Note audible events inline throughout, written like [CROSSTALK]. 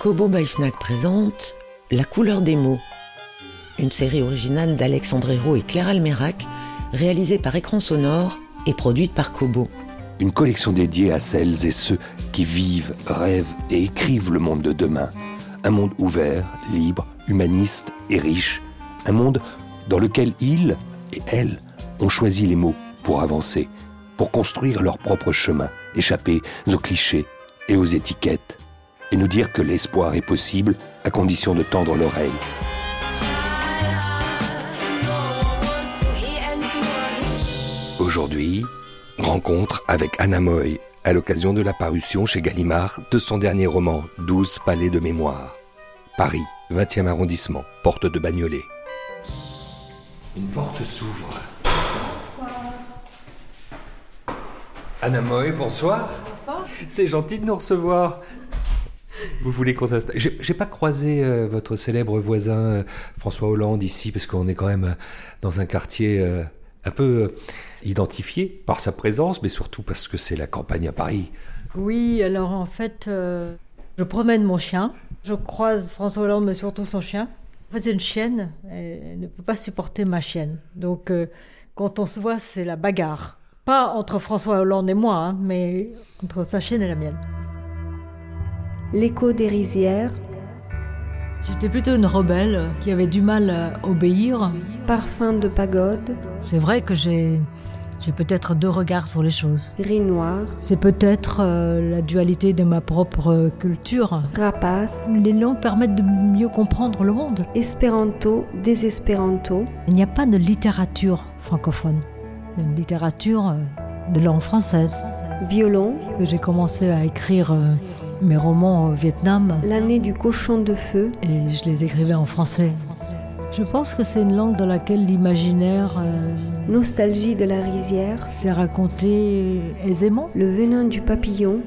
Kobo by présente La couleur des mots, une série originale d'Alexandre et Claire Almerac, réalisée par Écran Sonore et produite par Kobo. Une collection dédiée à celles et ceux qui vivent, rêvent et écrivent le monde de demain. Un monde ouvert, libre, humaniste et riche. Un monde dans lequel ils et elles ont choisi les mots pour avancer, pour construire leur propre chemin, échapper aux clichés et aux étiquettes et nous dire que l'espoir est possible à condition de tendre l'oreille. Aujourd'hui, rencontre avec Anna Moy à l'occasion de la parution chez Gallimard de son dernier roman 12 palais de mémoire. Paris, 20e arrondissement, porte de Bagnolet. Une porte s'ouvre. Anna Moy, bonsoir. Bonsoir. C'est gentil de nous recevoir. Vous voulez qu'on s'installe J'ai pas croisé euh, votre célèbre voisin euh, François Hollande ici, parce qu'on est quand même euh, dans un quartier un peu identifié par sa présence, mais surtout parce que c'est la campagne à Paris. Oui, alors en fait, je promène mon chien. Je croise François Hollande, mais surtout son chien. En fait, c'est une chienne. Elle ne peut pas supporter ma chienne. Donc, quand on se voit, c'est la bagarre. Pas entre François Hollande et moi, hein, mais entre sa chienne et la mienne l'écho des rizières. J'étais plutôt une rebelle qui avait du mal à obéir. Parfum de pagode. C'est vrai que j'ai j'ai peut-être deux regards sur les choses. Gris noir. C'est peut-être euh, la dualité de ma propre culture. Rapace. Les langues permettent de mieux comprendre le monde. Espéranto, désespéranto. Il n'y a pas de littérature francophone. Il y a une littérature euh, de langue française. Violon. J'ai commencé à écrire euh, mes romans au Vietnam. L'année du cochon de feu. Et je les écrivais en français. Je pense que c'est une langue dans laquelle l'imaginaire. Euh, Nostalgie de la rizière. s'est raconté aisément. Le venin du papillon.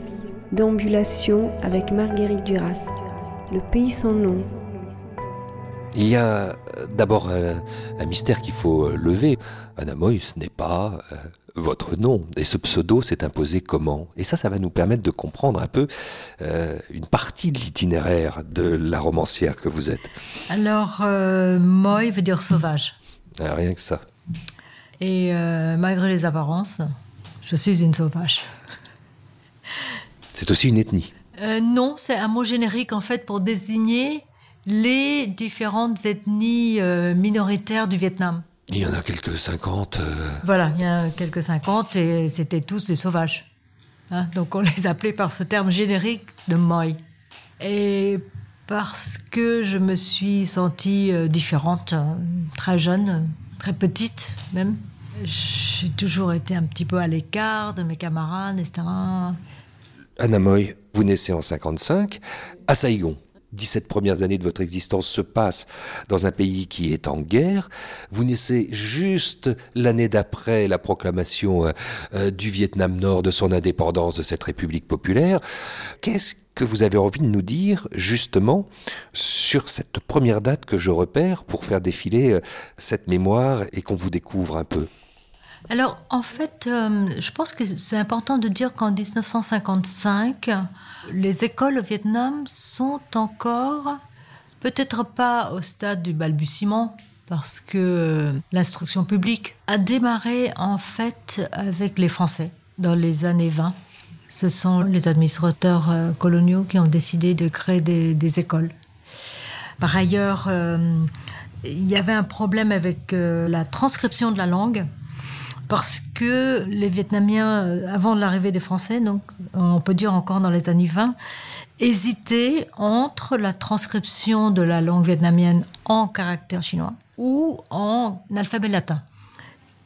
D'ambulation avec Marguerite Duras. Le pays sans nom. Il y a euh, d'abord un, mystère qu'il faut euh, lever. Anna Moy, ce n'est pas votre nom. Et ce pseudo s'est imposé comment? Et ça, ça va nous permettre de comprendre un peu euh, une partie de l'itinéraire de la romancière que vous êtes. Alors, euh, Moy veut dire sauvage. Ah, rien que ça. Et euh, malgré les apparences, je suis une sauvage. C'est aussi une ethnie Non, c'est un mot générique en fait pour désigner les différentes ethnies minoritaires du Vietnam. Il y en a quelques 50. Euh. Voilà, il y en a quelques 50 et c'était tous des sauvages. Hein. Donc on les appelait par ce terme générique de Moi. Et parce que je me suis sentie euh, différente, euh, très jeune, très petite même. J'ai toujours été un petit peu à l'écart de mes camarades, etc. Anna Moy, vous naissez en 55 à Saïgon. 17 premières années de votre existence se passent dans un pays qui est en guerre. Vous naissez juste l'année d'après la proclamation euh, euh, du Vietnam Nord de son indépendance de cette République populaire. Qu'est-ce que vous avez envie de nous dire justement sur cette première date que je repère pour faire défiler euh, cette mémoire et qu'on vous découvre un peu? Alors, en fait, je pense que c'est important de dire qu'en 1955, les écoles au Vietnam sont encore, peut-être pas au stade du balbutiement, parce que l'instruction publique a démarré en fait avec les Français dans les années 20. Ce sont les administrateurs euh, coloniaux qui ont décidé de créer des, écoles. Par ailleurs, euh, il y avait un problème avec euh, la transcription de la langue parce que les Vietnamiens, euh, avant l'arrivée des Français, donc on peut dire encore dans les années 20, hésitaient entre la transcription de la langue vietnamienne en caractère chinois ou en alphabet latin.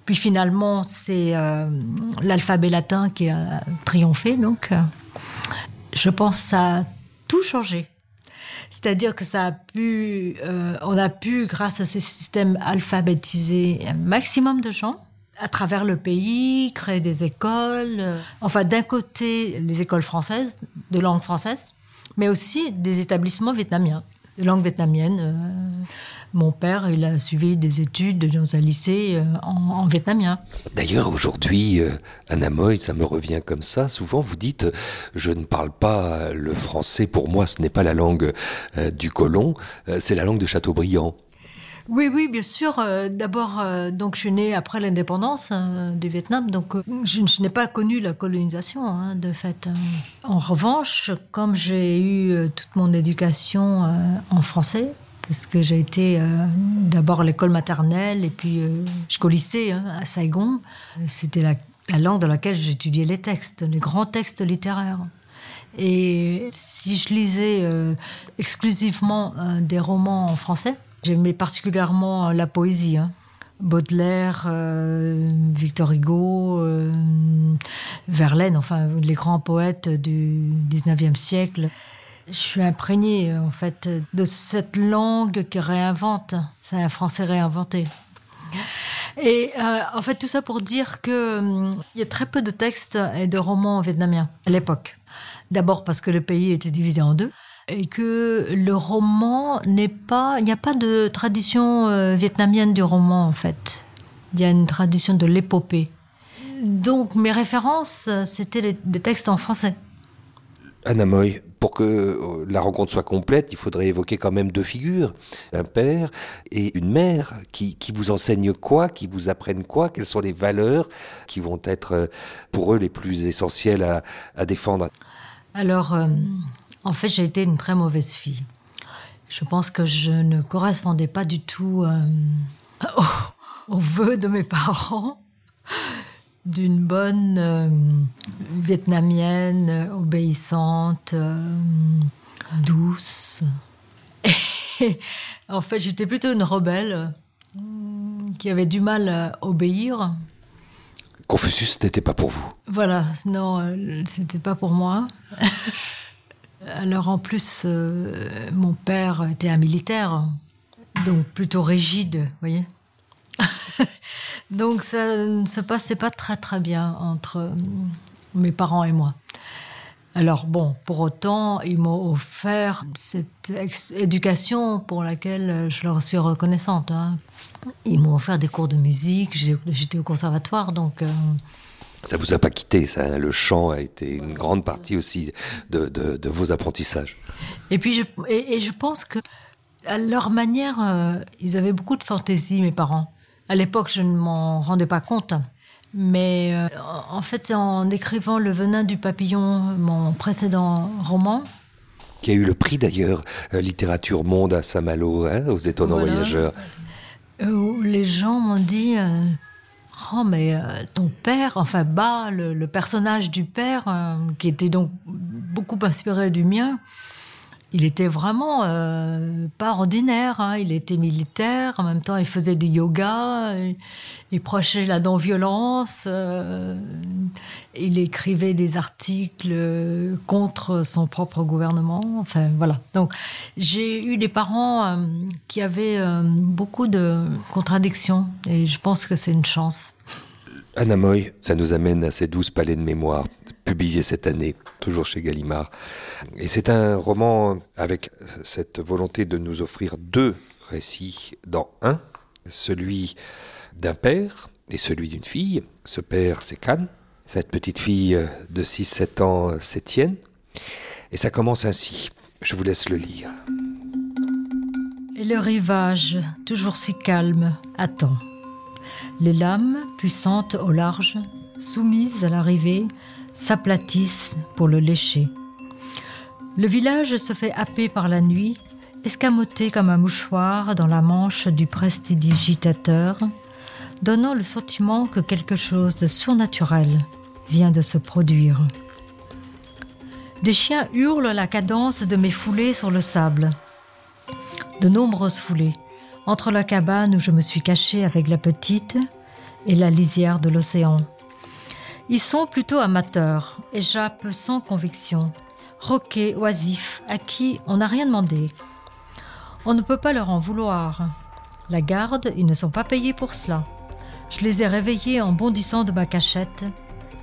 Puis finalement, c'est euh, l'alphabet latin qui a triomphé. Donc, euh, je pense que ça a tout changé C'est-à-dire que ça a pu, on a pu, grâce à ce système alphabétisé, un maximum de gens à travers le pays, créer des écoles. euh, enfin, d'un côté, les écoles françaises, de langue française, mais aussi des établissements vietnamiens, de langue vietnamienne. euh, mon père, il a suivi des études dans un lycée euh, en, en vietnamien. D'ailleurs, aujourd'hui, Anna Moy, ça me revient comme ça. Souvent, vous dites, je ne parle pas le français. Pour moi, ce n'est pas la langue du colon, c'est la langue de Chateaubriand. Oui, oui, bien sûr. Euh, D'abord, euh, donc je suis née après l'indépendance euh, du Vietnam, donc euh, je, n'ai pas connu la colonisation, hein, de fait. Euh, En revanche, comme j'ai eu toute mon éducation en français, parce que j'ai été d'abord à l'école maternelle et puis euh, jusqu'au lycée hein, à Saigon, c'était la, la langue dans laquelle j'étudiais les textes, les grands textes littéraires. Et si je lisais exclusivement des romans en français, j'aimais particulièrement la poésie. hein. Baudelaire, euh, Victor Hugo, euh, Verlaine, enfin les grands poètes du 19e siècle. Je suis imprégnée en fait de cette langue qui réinvente. C'est un français réinventé. Et euh, en fait, tout ça pour dire que hum, y a très peu de textes et de romans vietnamiens à l'époque. D'abord parce que le pays était divisé en deux que le roman n'est pas, il n'y a pas de tradition euh, vietnamienne du roman en fait. Il y a une tradition de l'épopée. Donc mes références, c'était des textes en français. Anna Moy, pour que euh, la rencontre soit complète, il faudrait évoquer quand même deux figures, un père et une mère qui, qui vous enseignent quoi, qui vous apprennent quoi, quelles sont les valeurs qui vont être euh, pour eux les plus essentielles à, à défendre? Alors, euh, en fait, j'ai été une très mauvaise fille. Je pense que je ne correspondais pas du tout euh, [LAUGHS] vœux de mes parents d'une bonne euh, vietnamienne, obéissante, euh, douce. Et en fait, j'étais plutôt une rebelle euh, qui avait du mal à obéir. Confucius n'était pas pour vous? Voilà, non, c'était pas pour moi. [LAUGHS] Alors en plus, euh, mon père était un militaire, donc plutôt rigide, vous voyez. [LAUGHS] donc ça ne se passait pas très très bien entre euh, mes parents et moi. Alors bon, pour autant, ils m'ont offert cette éducation pour laquelle je leur suis reconnaissante. hein. Ils m'ont offert des cours de musique, j'étais au conservatoire, donc... euh, Ça vous a pas quitté, ça. hein, Le chant a été une grande partie aussi de, de- de vos apprentissages. Et puis, je, et, et je pense que, à leur manière, euh, ils avaient beaucoup de fantaisie, mes parents. À l'époque, je ne m'en rendais pas compte. Mais euh, en fait, en écrivant Le venin du papillon, mon précédent roman, Qui a eu le prix d'ailleurs, euh, littérature monde à Saint-Malo, hein, aux étonnants Voilà. voyageurs. où les gens m'ont dit Oh, mais euh, ton père, enfin, le, le personnage du père, euh, qui était donc beaucoup inspiré du mien, il était vraiment euh, pas ordinaire. hein. Il était militaire, en même temps, il faisait du yoga, il, prêchait la non-violence, euh, il écrivait des articles euh, contre son propre gouvernement. Enfin, voilà. Donc, j'ai eu des parents euh, qui avaient euh, beaucoup de contradictions et je pense que c'est une chance. Anna Moy, ça nous amène à ces douze palais de mémoire, publiés cette année, toujours chez Gallimard. Et c'est un roman avec cette volonté de nous offrir deux récits dans un, celui d'un père et celui d'une fille. Ce père, c'est Cannes. Cette petite fille de 6-7 ans, c'est Tienne. Et ça commence ainsi. Je vous laisse le lire. Et le rivage, toujours si calme, attend. Les lames, puissantes au large, soumises à l'arrivée, s'aplatissent pour le lécher. Le village se fait happer par la nuit, escamoté comme un mouchoir dans la manche du prestidigitateur, donnant le sentiment que quelque chose de surnaturel vient de se produire. Des chiens hurlent la cadence de mes foulées sur le sable de nombreuses foulées, entre la cabane où je me suis cachée avec la petite et la lisière de l'océan. Ils sont plutôt amateurs et jappent sans conviction, roqués, oisifs, à qui on n'a rien demandé. On ne peut pas leur en vouloir. La garde, ils ne sont pas payés pour cela. Je les ai réveillés en bondissant de ma cachette.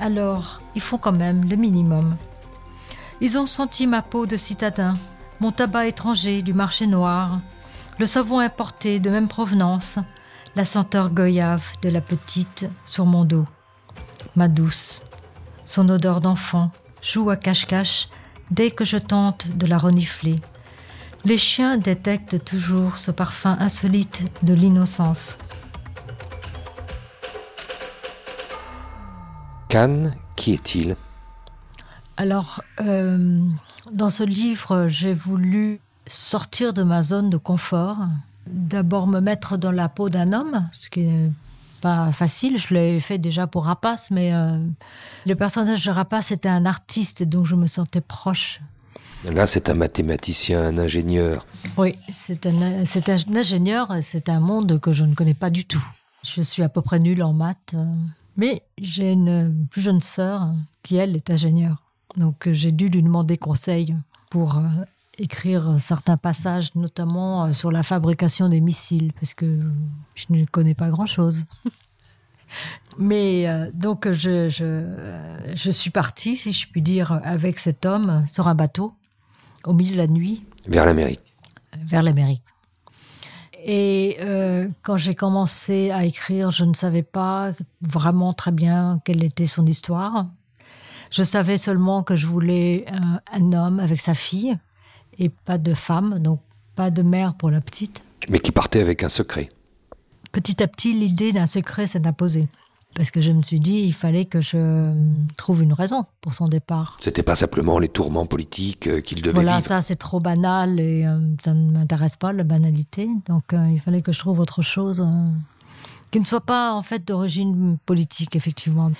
Alors, ils font quand même le minimum. Ils ont senti ma peau de citadin, mon tabac étranger du marché noir, le savon importé de même provenance, la senteur goyave de la petite sur mon dos. Ma douce, son odeur d'enfant, joue à cache-cache dès que je tente de la renifler. Les chiens détectent toujours ce parfum insolite de l'innocence. Cannes, qui est-il? Alors, euh, dans ce livre, j'ai voulu sortir de ma zone de confort. D'abord me mettre dans la peau d'un homme, ce qui n'est pas facile. Je l'ai fait déjà pour Rapace, mais euh, le personnage de Rapace était un artiste, donc je me sentais proche. Là, c'est un mathématicien, un ingénieur. Oui, c'est un, c'est un ingénieur, c'est un monde que je ne connais pas du tout. Je suis à peu près nulle en maths, euh, mais j'ai une plus jeune sœur qui, elle, est ingénieure. Donc j'ai dû lui demander conseil pour euh, écrire certains passages, notamment euh, sur la fabrication des missiles, parce que je ne connais pas grand-chose. [LAUGHS] Mais euh, donc je, je, je, suis partie, si je puis dire, avec cet homme sur un bateau au milieu de la nuit. Vers l'Amérique. Vers l'Amérique. Et euh, quand j'ai commencé à écrire, je ne savais pas vraiment très bien quelle était son histoire. Je savais seulement que je voulais un, un homme avec sa fille et pas de femme, donc pas de mère pour la petite. Mais qui partait avec un secret. Petit à petit, l'idée d'un secret s'est imposée. Parce que je me suis dit, il fallait que je trouve une raison pour son départ. C'était pas simplement les tourments politiques euh, qu'il devait voilà, vivre. ça c'est trop banal et euh, ça ne m'intéresse pas, la banalité. Donc euh, il fallait que je trouve autre chose euh, qui ne soit pas en fait d'origine politique, effectivement.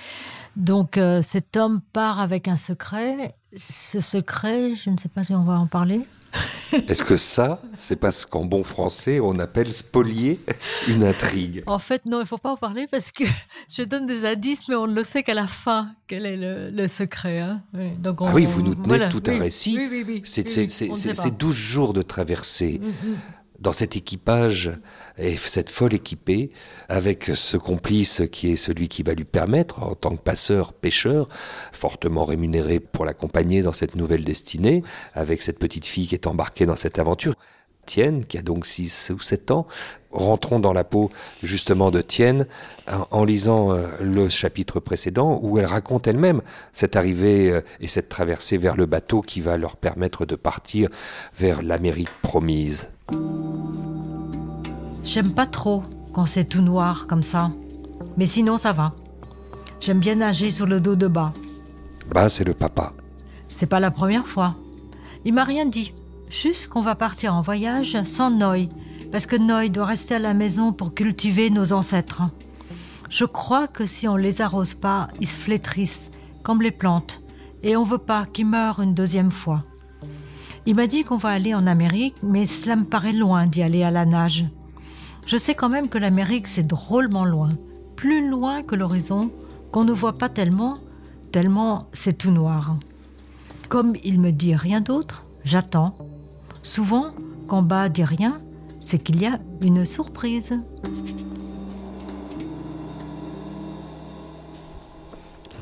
Donc euh, cet homme part avec un secret. Ce secret, je ne sais pas si on va en parler. [LAUGHS] Est-ce que ça, c'est parce qu'en bon français, on appelle spolier une intrigue? En fait, non, il ne faut pas en parler parce que [LAUGHS] je donne des indices, mais on ne le sait qu'à la fin, quel est le, le secret. Hein. Oui, donc on, ah oui, vous nous tenez voilà, tout un récit. Oui, c'est oui, oui, on ne sait pas. 12 jours de traversée. Mm, mm. Dans cet équipage et cette folle équipée, avec ce complice qui est celui qui va lui permettre, en tant que passeur, pêcheur, fortement rémunéré pour l'accompagner dans cette nouvelle destinée, avec cette petite fille qui est embarquée dans cette aventure. Tienne, qui a donc 6 ou 7 ans, rentrons dans la peau justement de Tienne en, lisant euh, le chapitre précédent où elle raconte elle-même cette arrivée euh, et cette traversée vers le bateau qui va leur permettre de partir vers l'Amérique promise. J'aime pas trop quand c'est tout noir comme ça. Mais sinon, ça va. J'aime bien nager sur le dos de bas. Bah, c'est le papa. C'est pas la première fois. Il m'a rien dit. Juste qu'on va partir en voyage sans Noy. Parce que Noy doit rester à la maison pour cultiver nos ancêtres. Je crois que si on les arrose pas, ils se flétrissent, comme les plantes. Et on veut pas qu'ils meurent une deuxième fois. Il m'a dit qu'on va aller en Amérique, mais cela me paraît loin d'y aller à la nage. Je sais quand même que l'Amérique, c'est drôlement loin. Plus loin que l'horizon, qu'on ne voit pas tellement, tellement c'est tout noir. Comme il me dit rien d'autre, j'attends. Souvent, quand bas dit rien, c'est qu'il y a une surprise.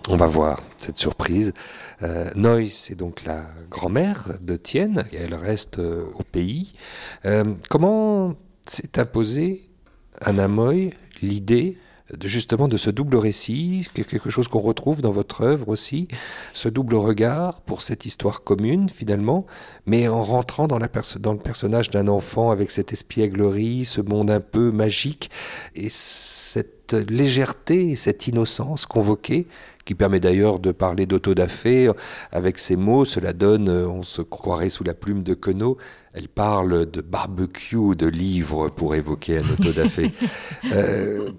On va voir cette surprise. Euh, Noy, c'est donc la grand-mère de Tienne, elle reste euh, au pays. Euh, comment s'est imposé à Namoy l'idée de justement de ce double récit, quelque chose qu'on retrouve dans votre œuvre aussi, ce double regard pour cette histoire commune finalement, mais en rentrant dans, la dans le personnage d'un enfant avec cette espièglerie, ce monde un peu magique et cette légèreté, cette innocence convoquée qui permet d'ailleurs de parler d'autodafé avec ces mots. Cela donne, on se croirait sous la plume de Queneau, elle parle de barbecue, de livres pour évoquer un [LAUGHS] autodafé. euh,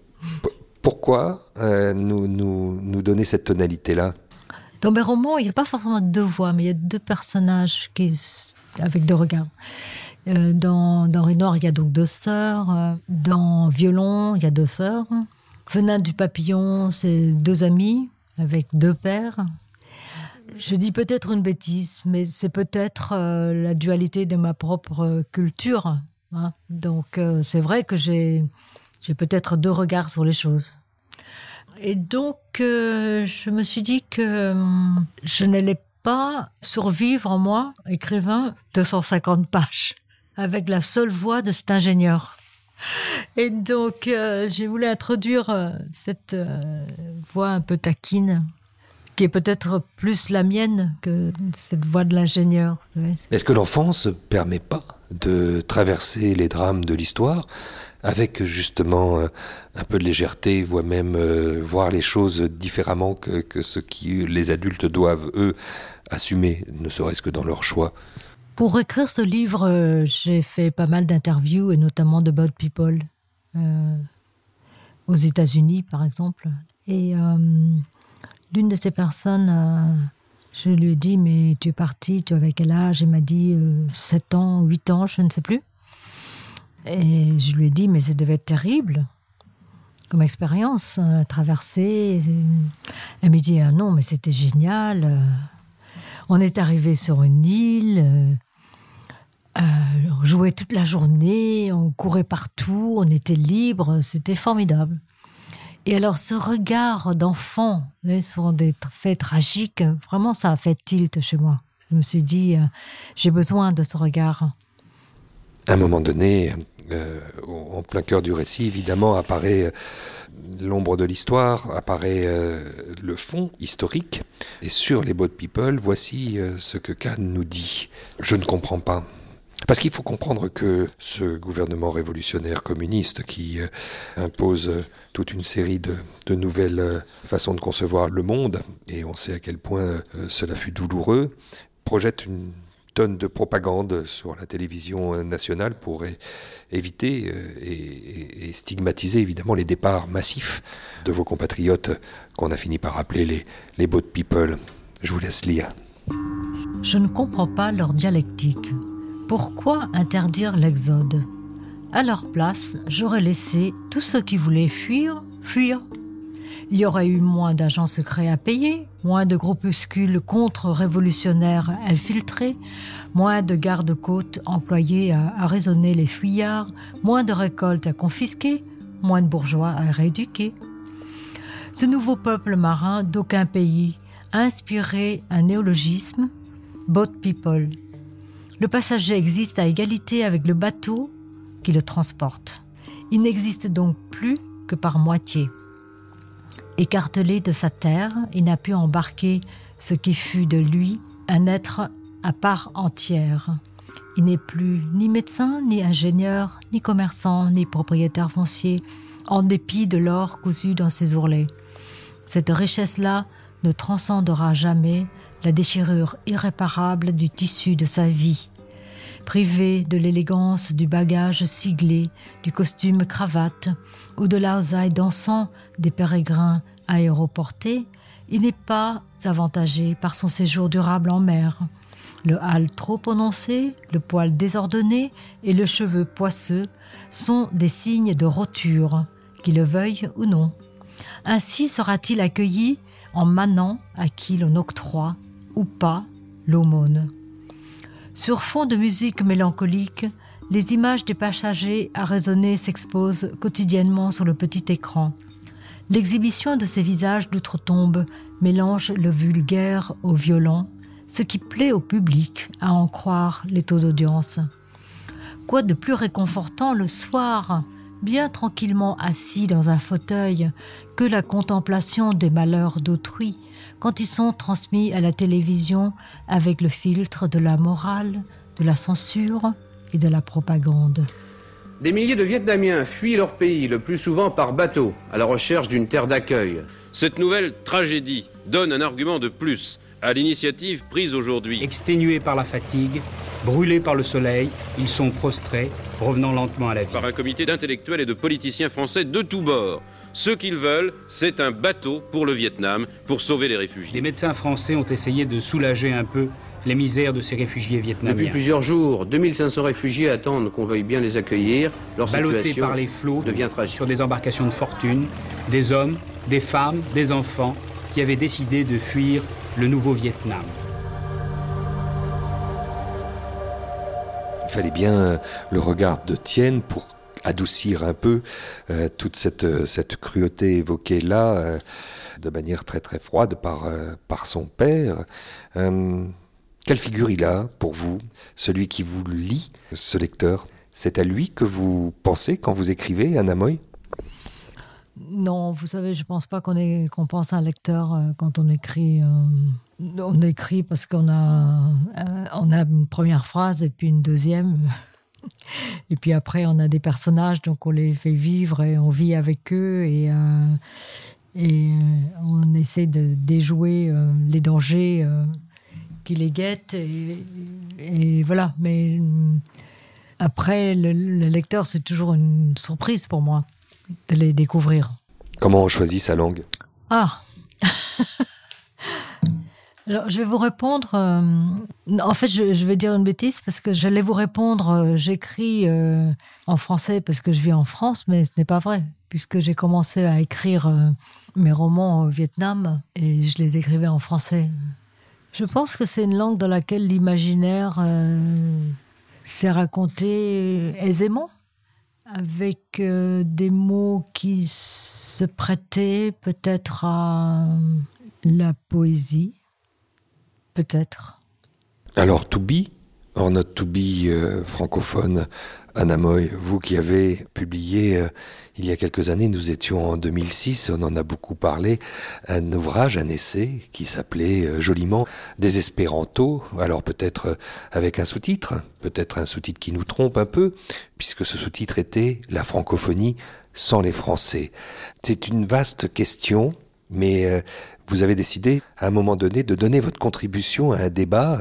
pourquoi euh, nous, nous, nous donner cette tonalité-là? Dans mes romans, il n'y a pas forcément deux voix, mais il y a deux personnages qui, avec deux regards. Euh, dans, dans il y a donc deux sœurs. Dans Violon, il y a deux sœurs. Venin du papillon, c'est deux amis avec deux pères. Je dis peut-être une bêtise, mais c'est peut-être euh, la dualité de ma propre culture. Hein. Donc c'est vrai que j'ai j'ai peut-être deux regards sur les choses. Et donc euh, je me suis dit que hum, je n'allais pas survivre en moi, écrivain, 250 pages, avec la seule voix de cet ingénieur. Et donc, euh, j'ai voulu introduire euh, cette euh, voix un peu taquine, qui est peut-être plus la mienne que cette voix de l'ingénieur. Est-ce que l'enfance ne permet pas de traverser les drames de l'histoire avec justement euh, un peu de légèreté, voire même euh, voir les choses différemment que, que ce qui les adultes doivent, eux, assumer, ne serait-ce que dans leur choix Pour écrire ce livre, euh, j'ai fait pas mal d'interviews, et notamment de Bad People, aux États-Unis par exemple. Et l'une de ces personnes, je lui ai dit, mais tu es parti, tu avais quel âge? Il m'a dit euh, 7 ans, 8 ans, je ne sais plus. Et je lui ai dit, mais ça devait être terrible comme expérience, euh, traverser. Elle m'a dit, ah non, mais c'était génial. euh, on est arrivé sur une île, euh, euh, on jouait toute la journée, on courait partout, on était libre, c'était formidable. Et alors ce regard d'enfant voyez, sur des faits tragiques, vraiment ça a fait tilt chez moi. Je me suis dit, j'ai besoin de ce regard. À un moment donné, euh, en plein cœur du récit, évidemment, apparaît euh, l'ombre de l'histoire, apparaît euh, le fond historique. Et sur les Boat People, voici ce que Kahn nous dit. Je ne comprends pas. Parce qu'il faut comprendre que ce gouvernement révolutionnaire communiste qui impose toute une série de, de nouvelles façons de concevoir le monde, et on sait à quel point cela fut douloureux, projette une tonne de propagande sur la télévision euh, nationale pour éviter euh, et stigmatiser évidemment les départs massifs de vos compatriotes qu'on a fini par appeler les, les boat people. Je vous laisse lire. Je ne comprends pas leur dialectique. Pourquoi interdire l'exode? À leur place, j'aurais laissé tous ceux qui voulaient fuir, fuir. Il y aurait eu moins d'agents secrets à payer, moins de groupuscules contre-révolutionnaires infiltrés, moins de gardes-côtes employés à, raisonner les fuyards, moins de récoltes à confisquer, moins de bourgeois à rééduquer. Ce nouveau peuple marin d'aucun pays a inspiré un néologisme, boat people. Le passager existe à égalité avec le bateau qui le transporte. Il n'existe donc plus que par moitié. Écartelé de sa terre, il n'a pu embarquer ce qui fut de lui un être à part entière. Il n'est plus ni médecin, ni ingénieur, ni commerçant, ni propriétaire foncier, en dépit de l'or cousu dans ses ourlets. Cette richesse-là ne transcendera jamais la déchirure irréparable du tissu de sa vie. Privé de l'élégance du bagage siglé, du costume cravate ou de l'ausaille dansant des pérégrins aéroportés, il n'est pas avantagé par son séjour durable en mer. Le hâle trop prononcé, le poil désordonné et le cheveu poisseux sont des signes de roture, qu'il le veuille ou non. Ainsi sera-t-il accueilli en manant à qui l'on octroie, ou pas, l'aumône. Sur fond de musique mélancolique, les images des passagers à raisonner s'exposent quotidiennement sur le petit écran. L'exhibition de ces visages d'outre-tombe mélange le vulgaire au violent, ce qui plaît au public à en croire les taux d'audience. Quoi de plus réconfortant le soir, bien tranquillement assis dans un fauteuil, que la contemplation des malheurs d'autrui, quand ils sont transmis à la télévision avec le filtre de la morale, de la censure et de la propagande. Des milliers de Vietnamiens fuient leur pays, le plus souvent par bateau, à la recherche d'une terre d'accueil. Cette nouvelle tragédie donne un argument de plus à l'initiative prise aujourd'hui. Exténués par la fatigue, brûlés par le soleil, ils sont prostrés, revenant lentement à la vie. Par un comité d'intellectuels et de politiciens français de tous bords. Ce qu'ils veulent, c'est un bateau pour le Vietnam, pour sauver les réfugiés. Les médecins français ont essayé de soulager un peu les misères de ces réfugiés vietnamiens. Depuis plusieurs jours, 2500 réfugiés attendent qu'on veuille bien les accueillir. Leur Ballottés situation par les flots devient tragique. sur des embarcations de fortune, des hommes, des femmes, des enfants qui avaient décidé de fuir le nouveau Vietnam. Il fallait bien le regard de Tienne pour adoucir un peu euh, toute cette, cette cruauté évoquée là euh, de manière très très froide par, euh, par son père. Euh, quelle figure il a pour vous, celui qui vous lit, ce lecteur? C'est à lui que vous pensez quand vous écrivez, Anna Moy Non, vous savez, je pense pas qu'on pense à un lecteur euh, quand on écrit. euh, on écrit parce qu'on a euh, on a une première phrase et puis une deuxième. [LAUGHS] Et puis après, on a des personnages, donc on les fait vivre et on vit avec eux et, on essaie de déjouer les dangers qui les guettent. Et, voilà. Mais après, le lecteur, c'est toujours une surprise pour moi de les découvrir. Comment on choisit sa langue Ah [LAUGHS] Alors, je vais vous répondre. euh, en fait, je, je vais dire une bêtise parce que j'allais vous répondre. euh, J'écris euh, en français parce que je vis en France, mais ce n'est pas vrai, puisque j'ai commencé à écrire mes romans au Vietnam et je les écrivais en français. Je pense que c'est une langue dans laquelle l'imaginaire s'est raconté aisément, avec euh, des mots qui se prêtaient peut-être à la poésie, peut-être. Alors, to be or not to be euh, francophone, Anna Moy, vous qui avez publié euh, il y a quelques années, nous étions en 2006, on en a beaucoup parlé, un ouvrage, un essai qui s'appelait euh, joliment Désespéranto, alors peut-être euh, avec un sous-titre, peut-être un sous-titre qui nous trompe un peu, puisque ce sous-titre était La francophonie sans les Français. C'est une vaste question, mais euh, vous avez décidé à un moment donné de donner votre contribution à un débat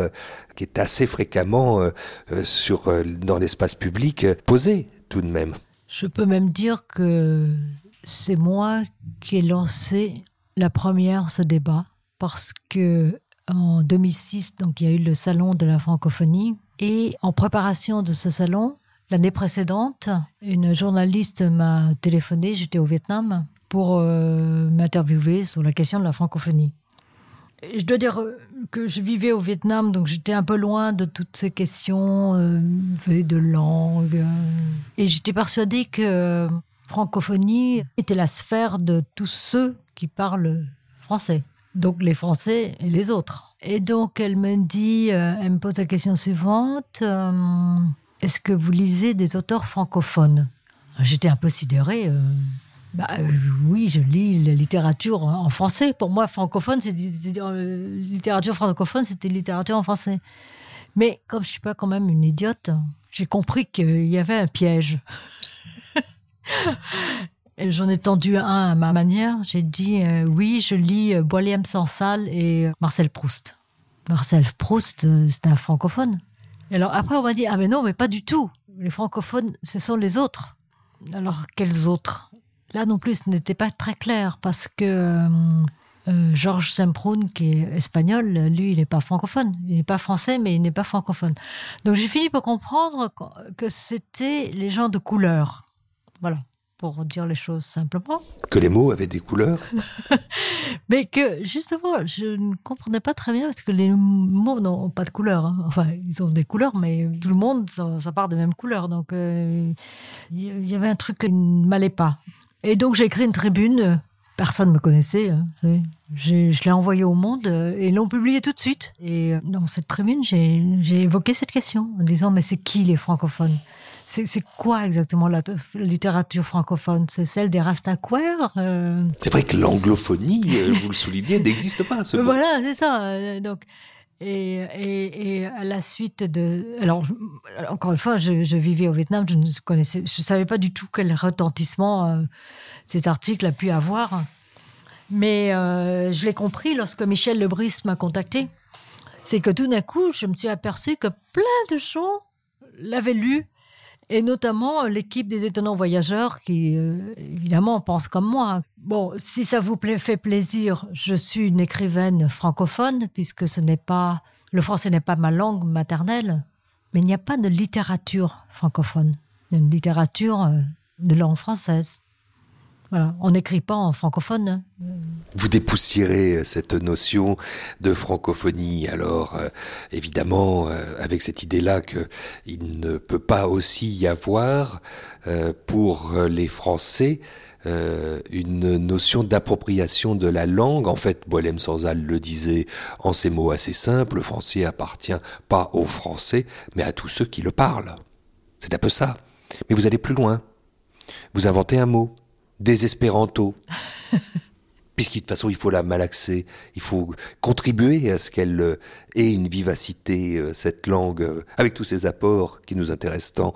qui est assez fréquemment dans l'espace public posé tout de même. Je peux même dire que c'est moi qui ai lancé la première ce débat parce que en 2006, donc il y a eu le salon de la francophonie et en préparation de ce salon, l'année précédente, une journaliste m'a téléphoné, j'étais au Vietnam pour euh, m'interviewer sur la question de la francophonie. Je dois dire euh, que je vivais au Vietnam, donc j'étais un peu loin de toutes ces questions euh, de langue. euh, et j'étais persuadée que francophonie était la sphère de tous ceux qui parlent français. Donc les Français et les autres. Et donc elle me dit, elle me pose la question suivante, est-ce que vous lisez des auteurs francophones? J'étais un peu sidérée. Bah, euh, oui, je lis la littérature en français. Pour moi, francophone, c'est euh, littérature francophone, c'était littérature en français. Mais comme je suis pas quand même une idiote, j'ai compris qu'il y avait un piège. [LAUGHS] J'en ai tendu un à ma manière. J'ai dit euh, oui, je lis Boilem Sansal et Marcel Proust. Marcel Proust, c'est un francophone. Et alors après, on m'a dit ah mais non, mais pas du tout. Les francophones, ce sont les autres. Alors quels autres? Là non plus, ce n'était pas très clair parce que euh, euh, Georges Semprún, qui est espagnol, lui, il n'est pas francophone. Il n'est pas français, mais il n'est pas francophone. Donc j'ai fini par comprendre que- c'était les gens de couleur. Voilà, pour dire les choses simplement. Que les mots avaient des couleurs [LAUGHS] Mais que justement, je ne comprenais pas très bien parce que les mots n'ont pas de couleur. hein. Enfin, ils ont des couleurs, mais tout le monde, ça, ça part des mêmes couleurs. Donc, euh, il y avait un truc qui ne m'allait pas. Et donc, j'ai écrit une tribune. Personne ne me connaissait. hein, je l'ai envoyée au monde euh, et ils l'ont publiée tout de suite. Et euh, dans cette tribune, j'ai évoqué cette question en disant Mais c'est qui les francophones? C'est quoi exactement la, la littérature francophone? C'est celle des Rastaquaires euh, C'est vrai que l'anglophonie, euh, vous le soulignez, n'existe pas. Ce [LAUGHS] voilà, c'est ça. euh, Donc, et, à la suite de, alors encore une fois, je, vivais au Vietnam, je ne connaissais, je savais pas du tout quel retentissement euh, cet article a pu avoir, mais euh, je l'ai compris lorsque Michel Lebris m'a contacté. C'est que tout d'un coup, je me suis aperçu que plein de gens l'avaient lu et notamment l'équipe des étonnants voyageurs qui, euh, évidemment, pense comme moi. Bon, si ça vous pla- fait plaisir, je suis une écrivaine francophone, puisque ce n'est pas, le français n'est pas ma langue maternelle, mais il n'y a pas de littérature francophone. Une littérature euh, de langue française. On n'écrit pas en francophone. Vous dépoussiérez cette notion de francophonie. Alors, euh, évidemment, euh, avec cette idée-là qu'il ne peut pas aussi y avoir euh, pour les Français une notion d'appropriation de la langue. En fait, Boilem Sansal le disait en ces mots assez simples, le français appartient pas aux Français, mais à tous ceux qui le parlent. C'est un peu ça. Mais vous allez plus loin. Vous inventez un mot désespéranto. [LAUGHS] Puisqu'il de toute façon, il faut la malaxer, il faut contribuer à ce qu'elle euh, ait une vivacité, euh, cette langue, euh, avec tous ces apports qui nous intéressent tant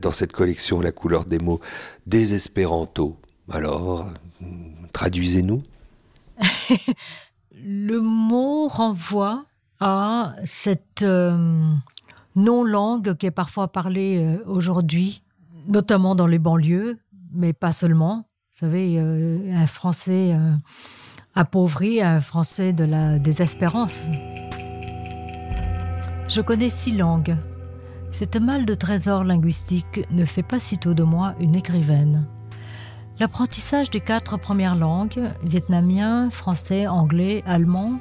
dans cette collection La couleur des mots. Désespéranto. Alors, traduisez-nous. [LAUGHS] Le mot renvoie à cette non-langue qui est parfois parlée aujourd'hui, notamment dans les banlieues, mais pas seulement. Vous savez, euh, un français euh, appauvri, un français de la désespérance. Je connais six langues. Cette malle de trésors linguistiques ne fait pas sitôt de moi une écrivaine. L'apprentissage des quatre premières langues, vietnamien, français, anglais, allemand,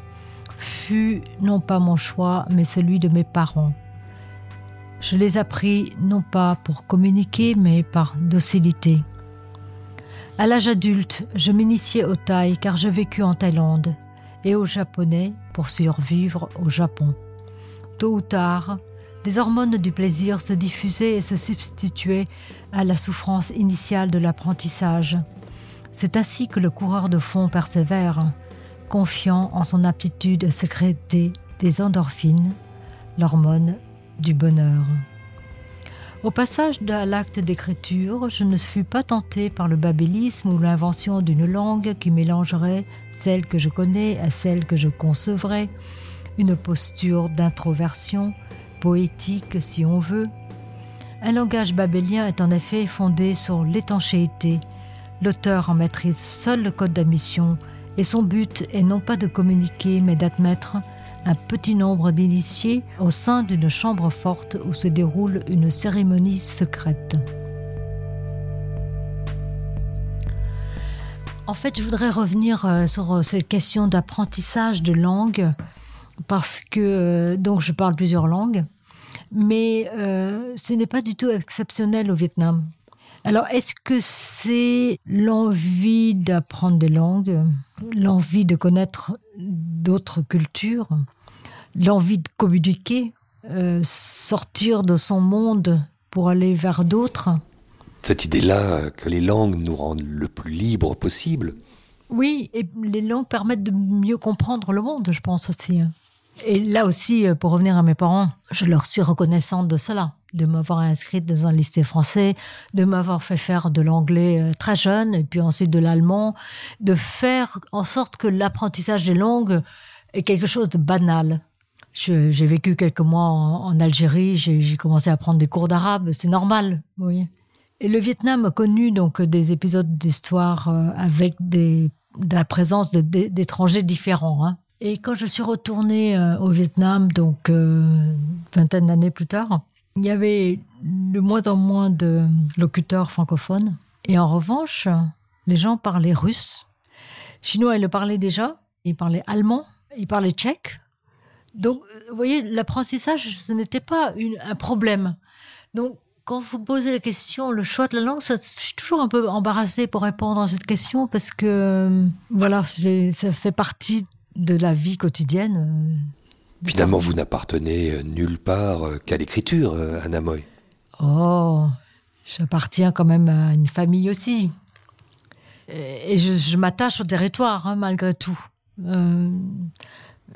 fut non pas mon choix, mais celui de mes parents. Je les appris non pas pour communiquer, mais par docilité. À l'âge adulte, je m'initiais au thaï car je vécus en Thaïlande et au japonais pour survivre au Japon. Tôt ou tard, les hormones du plaisir se diffusaient et se substituaient à la souffrance initiale de l'apprentissage. C'est ainsi que le coureur de fond persévère, confiant en son aptitude à sécréter des endorphines, l'hormone du bonheur. Au passage de l'acte d'écriture, je ne fus pas tenté par le babélisme ou l'invention d'une langue qui mélangerait celle que je connais à celle que je concevrais, une posture d'introversion, poétique si on veut. Un langage babélien est en effet fondé sur l'étanchéité. L'auteur en maîtrise seul le code d'admission et son but est non pas de communiquer mais d'admettre un petit nombre d'initiés au sein d'une chambre forte où se déroule une cérémonie secrète. En fait, je voudrais revenir euh, sur euh, cette question d'apprentissage de langue parce que euh, donc je parle plusieurs langues, mais ce n'est pas du tout exceptionnel au Vietnam. Alors, est-ce que c'est l'envie d'apprendre des langues, l'envie de connaître d'autres cultures? L'envie de communiquer, euh, sortir de son monde pour aller vers d'autres. Cette idée-là que les langues nous rendent le plus libre possible. Oui, et les langues permettent de mieux comprendre le monde, je pense aussi. Et là aussi, euh, pour revenir à mes parents, je leur suis reconnaissante de cela, de m'avoir inscrite dans un lycée français, de m'avoir fait faire de l'anglais euh, très jeune, et puis ensuite de l'allemand, de faire en sorte que l'apprentissage des langues est quelque chose de banal. J'ai vécu quelques mois en, Algérie, j'ai commencé à prendre des cours d'arabe, c'est normal, oui. Et le Vietnam a connu donc des épisodes d'histoire euh, avec la présence d'étrangers différents. Hein. Et quand je suis retournée euh, au Vietnam, donc euh, vingtaine d'années plus tard, il y avait de moins en moins de locuteurs francophones. Et en revanche, les gens parlaient russe. Chinois, ils le parlaient déjà. Ils parlaient allemand. Ils parlaient tchèque. Donc, vous voyez, l'apprentissage, ce n'était pas un problème. Donc, quand vous posez la question, le choix de la langue, ça, je suis toujours un peu embarrassée pour répondre à cette question parce que, euh, voilà, ça fait partie de la vie quotidienne. Euh, Finalement, vous n'appartenez euh, nulle part qu'à l'écriture, Anna Moy. Oh, j'appartiens quand même à une famille aussi. Et je, m'attache au territoire, hein, malgré tout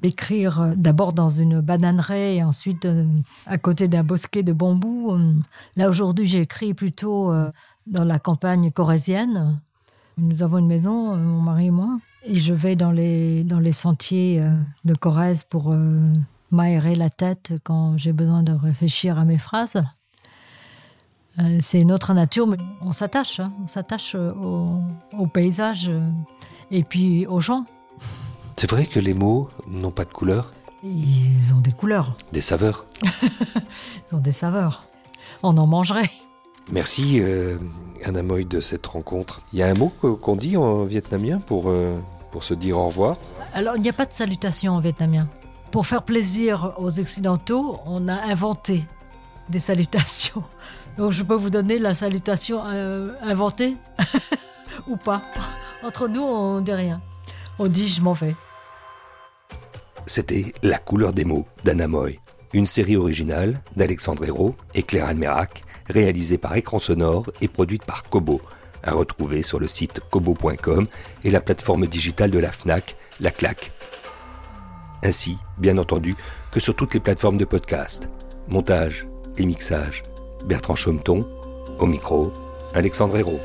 euh, d'abord dans une bananeraie et ensuite euh, à côté d'un bosquet de bambous. Euh, là, aujourd'hui, j'ai écrit plutôt dans la campagne corésienne. Nous avons une maison, mon mari et moi, et je vais dans les, dans les sentiers de Corrèze pour m'aérer la tête quand j'ai besoin de réfléchir à mes phrases. C'est une autre nature, mais on s'attache, hein. on s'attache au paysage et puis aux gens. C'est vrai que les mots n'ont pas de couleur Ils ont des couleurs. Des saveurs [LAUGHS] Ils ont des saveurs. On en mangerait. Merci euh, Anna Moy de cette rencontre. Il y a un mot qu'on dit en vietnamien pour, euh, pour se dire au revoir? Alors, il n'y a pas de salutation en vietnamien. Pour faire plaisir aux Occidentaux, on a inventé des salutations. Donc, je peux vous donner la salutation euh, inventée? [LAUGHS] Ou pas? Entre nous, on dit rien. C'était La couleur des mots d'Anna Moy, une série originale d'Alexandre Hérault et Claire Almerac, réalisée par Écran Sonore et produite par Kobo, à retrouver sur le site kobo.com et la plateforme digitale de la FNAC, La Claque. Ainsi, bien entendu, que sur toutes les plateformes de podcast. Montage et mixage, Bertrand Chaumeton, au micro, Alexandre Hérault.